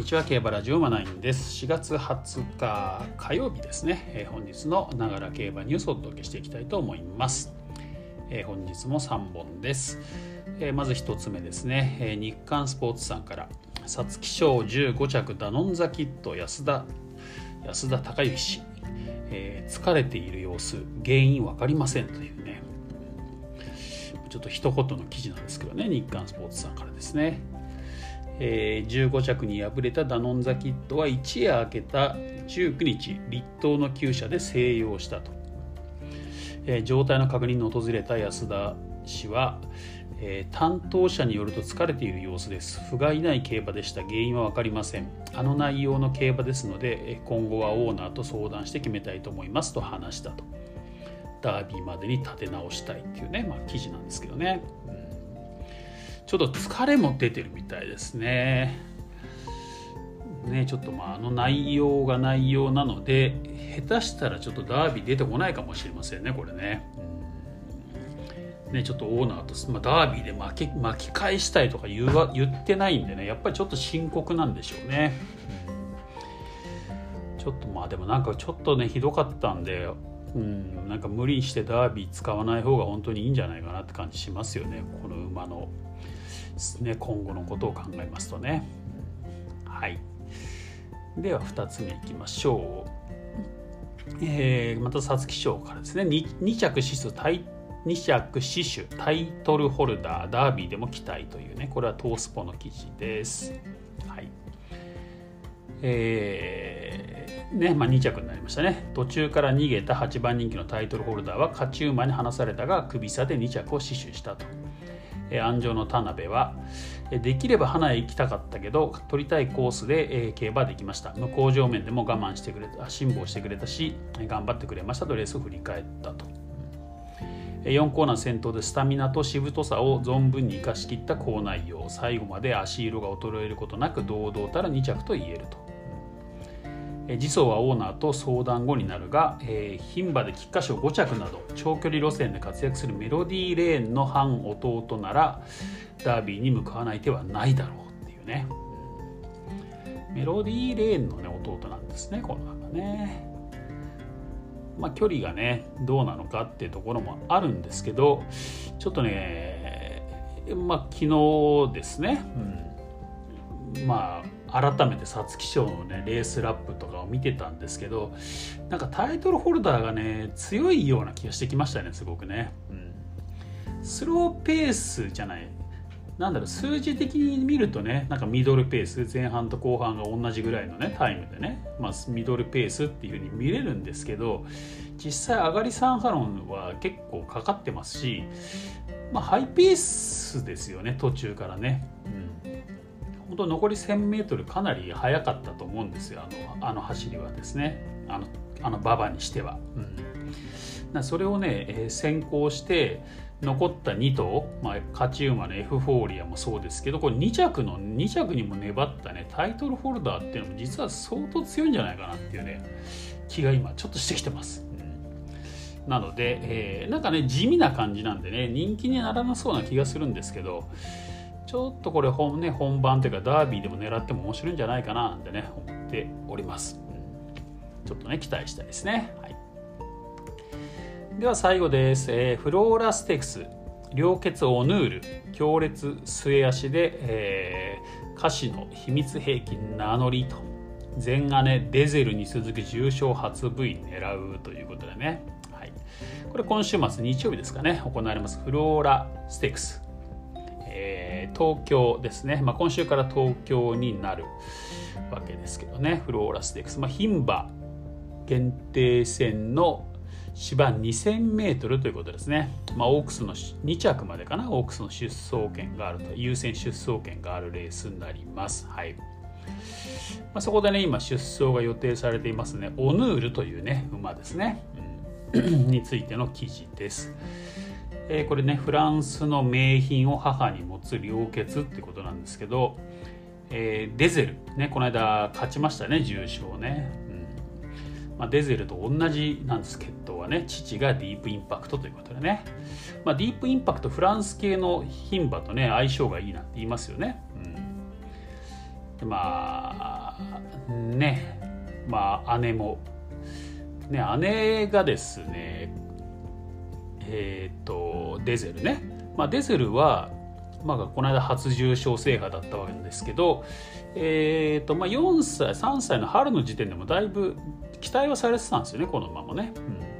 にちは競馬ラジオマナインです。4月20日火曜日ですね、えー、本日のながら競馬ニュースをお届けしていきたいと思います、えー、本日も3本です、えー、まず1つ目ですね、え日刊スポーツさんから。皐月賞15着ダノンザキット安田安田孝之氏、え疲れている様子原因分かりませんというね。ちょっと一言の記事なんですけどね日刊スポーツさんからですね。えー、15着に敗れたダノンザキットは一夜明けた19日立冬の厩舎で静養したと、えー、状態の確認に訪れた安田氏は、えー、担当者によると疲れている様子です。不甲斐ない競馬でした。原因は分かりません。あの内容の競馬ですので今後はオーナーと相談して決めたいと思いますと話したと。ダービーまでに立て直したいっていうね、まあ、記事なんですけどね、うんちょっと疲れも出てるみたいですね。ね、ちょっとまああの内容が内容なので下手したらちょっとダービー出てこないかもしれませんねこれね。ね、ちょっとオーナーと、まあ、ダービーで巻き巻き返したいとか言わ言ってないんでねやっぱりちょっと深刻なんでしょうね。ちょっとまあでもなんかちょっとねひどかったんでうんなんか無理してダービー使わない方が本当にいいんじゃないかなって感じしますよねこの馬のね。今後のことを考えますとね。はい。では2つ目いきましょう。えー、また皐月賞からですね。2, 2着指数タイ2着死守タイトルホルダーダービーでも期待というね。これはトースポの記事です。はい。えー、ねまあ、2着になりましたね。途中から逃げた8番人気のタイトルホルダーは勝ち馬に離されたが首差で2着を死守したと。安城の田辺はできれば花へ行きたかったけど取りたいコースで競馬できました。向こう上面でも我慢してくれた辛抱してくれたし頑張ってくれました。とレースを振り返ったと。4コーナー先頭でスタミナとしぶとさを存分に生かしきった好内容最後まで足色が衰えることなく堂々たら2着と言えると。次走はオーナーと相談後になるが、えー、牝馬で菊花賞5着など長距離路線で活躍するメロディーレーンの反弟ならダービーに向かわない手はないだろうっていうね。メロディーレーンの、ね、弟なんですねこの馬ね。まあ距離がねどうなのかっていうところもあるんですけどちょっとねまあ昨日ですね、うん、まあ改めて皐月賞のねレースラップとかを見てたんですけどなんかタイトルホルダーがね強いような気がしてきましたねすごくね、うん、スローペースじゃない。なんだろう数字的に見るとねなんかミドルペース前半と後半が同じぐらいのねタイムでね、まあ、ミドルペースっていうふうに見れるんですけど実際上がり3ハロンは結構かかってますし、まあ、ハイペースですよね途中からね、うん。本当残り 1000m かなり速かったと思うんですよあのあの走りはですねあのあの馬場にしては。うん、それをね、えー、先行して残った2頭、まあ、勝ち馬のエフフォーリアもそうですけどこれ2着の2着にも粘ったねタイトルホルダーっていうのも実は相当強いんじゃないかなっていうね気が今ちょっとしてきてます。なので、えー、なんかね地味な感じなんでね人気にならなそうな気がするんですけどちょっとこれ本,、ね、本番というかダービーでも狙っても面白いんじゃないかななんてね思っております、うん、ちょっとね期待したいですね、はい、では最後です、えー、フローラステクス両血オヌール強烈末足で、えー、歌詞の秘密兵器名乗りと全姉デゼルに続き重賞初 V 狙うということでね、はい、これ今週末日曜日ですかね行われます。フローラステクスえ東京ですね、まあ、今週から東京になるわけですけどね。フローラステックス、まあ、牝馬限定戦の芝 2000m ということですね、まあ、オークスの2着までかな。オークスの出走権があると。優先出走権があるレースになります。はい。まあ、そこでね今出走が予定されていますね。オヌールというね馬ですね、うん、についての記事です。えー、これねフランスの名品を母に持つ良血ってことなんですけど、えー、デゼル、ね、この間勝ちましたね重賞ね、うん。まあ、デゼルと同じなんです血統はね。父がディープインパクトということでね、まあ、ディープインパクトフランス系の牝馬とね相性がいいなんて言いますよね、うん、まあね。まあ姉も。ね姉がですねえっ、ー、とデゼルね、まあ、デゼルは、まあ、この間初重賞制覇だったわけですけど、えーとまあ、4歳3歳の春の時点でもだいぶ期待はされてたんですよねこの馬もね。うん。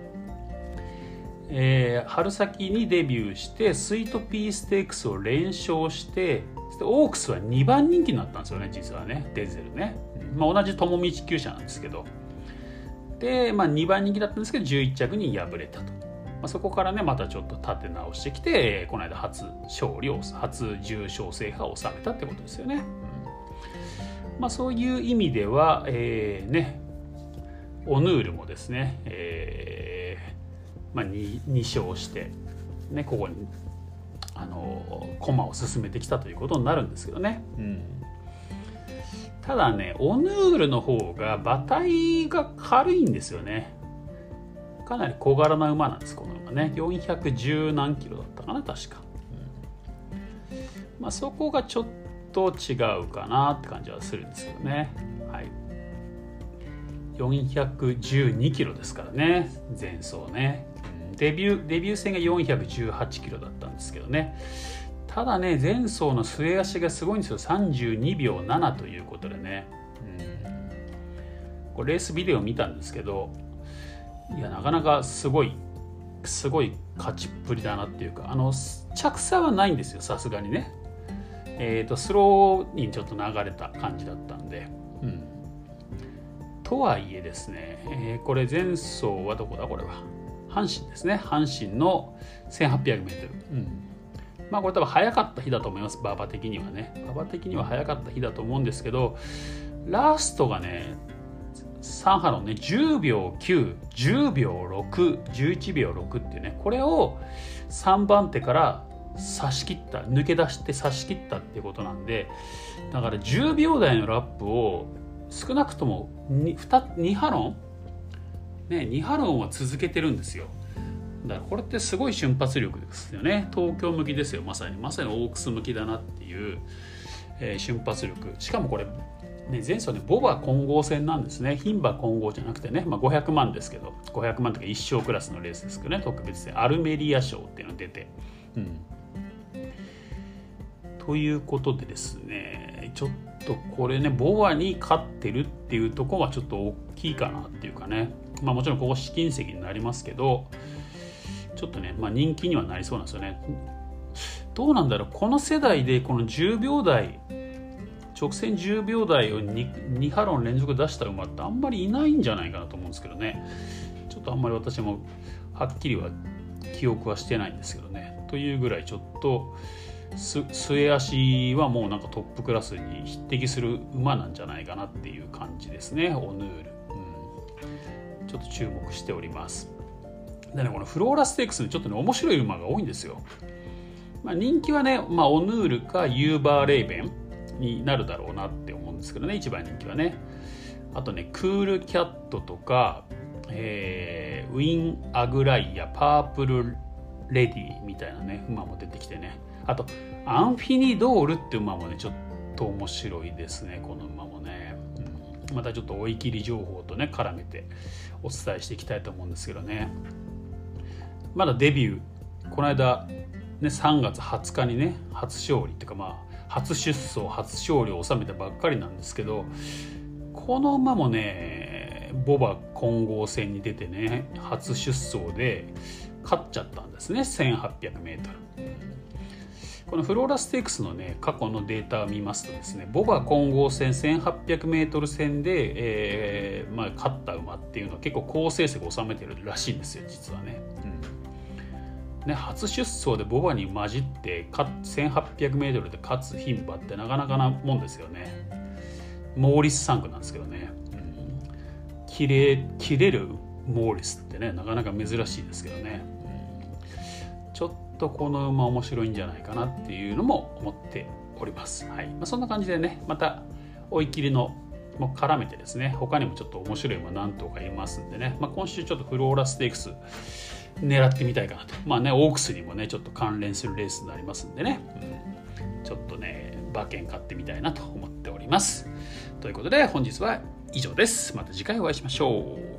えー、春先にデビューしてスイートピーステークスを連勝してオークスは2番人気になったんですよね実はねデンゼルね、まあ、同じ友道厩舎なんですけど。で、まあ、2番人気だったんですけど11着に敗れたと、まあ、そこからねまたちょっと立て直してきてこの間初勝利を初重賞制覇を収めたってことですよね、うんまあ、そういう意味では、えー、ねオヌールもですね、えーまあ2、2, 勝して、ね、ここにあの駒を進めてきたということになるんですけどね。うん。ただねオヌールの方が馬体が軽いんですよねかなり小柄な馬なんですこの馬ね。410何キロだったかな確か、うん、まあそこがちょっと違うかなって感じはするんですけどね。はい。412キロですからね前走ね。デビューデビュー戦が418キロだったんですけどね。ただね前走の末足がすごいんですよ。32秒7ということでね、うん、これレースビデオ見たんですけどいやなかなかすごいすごい勝ちっぷりだなっていうかあの着差はないんですよさすがにね。えーと、スローにちょっと流れた感じだったんで、うん、とはいえですね、えー、これ前走はどこだ？これは。阪神ですね。阪神の 1800m、うん、まあこれ多分早かった日だと思います馬場的にはね。馬場的には早かった日だと思うんですけどラストがね3波のね10秒910秒611秒6っていうねこれを3番手から差し切った抜け出して差し切ったっていうことなんでだから10秒台のラップを少なくとも 2, 2波論？ね、2波論は続けてるんですよ。だからこれってすごい瞬発力ですよね。東京向きですよまさに。まさにオークス向きだなっていう、えー、瞬発力。しかもこれ、ね、前走ねボバ混合戦なんですね。牝馬混合じゃなくてね、まあ、500万ですけど。500万とか一勝クラスのレースですけどね。特別でアルメリア賞っていうのが出て。うん。ということでですね。ちょっとこれねボバに勝ってるっていうとこはちょっと大きいかなっていうかね。まあ、もちろんここ試金石になりますけどちょっとね、まあ、人気にはなりそうなんですよね。どうなんだろう。この世代でこの10秒台直線10秒台を 2, 2波論連続出した馬ってあんまりいないんじゃないかなと思うんですけどね。ちょっとあんまり私もはっきりは記憶はしてないんですけどね。というぐらいちょっと末足はもうなんかトップクラスに匹敵する馬なんじゃないかなっていう感じですね。オヌールちょっと注目しております。でねこのフローラステークスにちょっとね面白い馬が多いんですよ、まあ、人気はね、まあ、オヌールかユーバーレイベン。になるだろうなって思うんですけどね一番人気はね。あとねクールキャットとか、えー、ウィン・アグライアパープル・レディみたいなね馬も出てきてね。あとアンフィニドールって馬もねちょっと面白いですねこの馬もね、うん、またちょっと追い切り情報とね絡めてお伝えしていきたいと思うんですけどね。まだデビューこの間、ね、3月20日にね初勝利っていうかまあ初出走初勝利を収めたばっかりなんですけどこの馬もねボバ混合戦に出てね初出走で勝っちゃったんですね 1800m。このフローラステークスのね過去のデータを見ますとですねボバ混合戦 1800m 戦で、えーまあ、勝った馬っていうのは結構好成績を収めてるらしいんですよ実はね。うん、ね初出走でボバに混じって 1800m で勝つ牝馬ってなかなかなもんですよね。モーリス3区なんですけどね。うん、切れ切れるモーリスってねなかなか珍しいですけどね。うん、ちょっとこの馬面白いんじゃないかなっていうのも思っております。はいまあ、そんな感じでねまた追い切りのも絡めてですね他にもちょっと面白い馬何頭かいますんでね、まあ、今週ちょっとフローラステークス狙ってみたいかなと。まあねオークスにもねちょっと関連するレースになりますんでね、うん、ちょっとね馬券買ってみたいなと思っております。ということで本日は以上です。また次回お会いしましょう。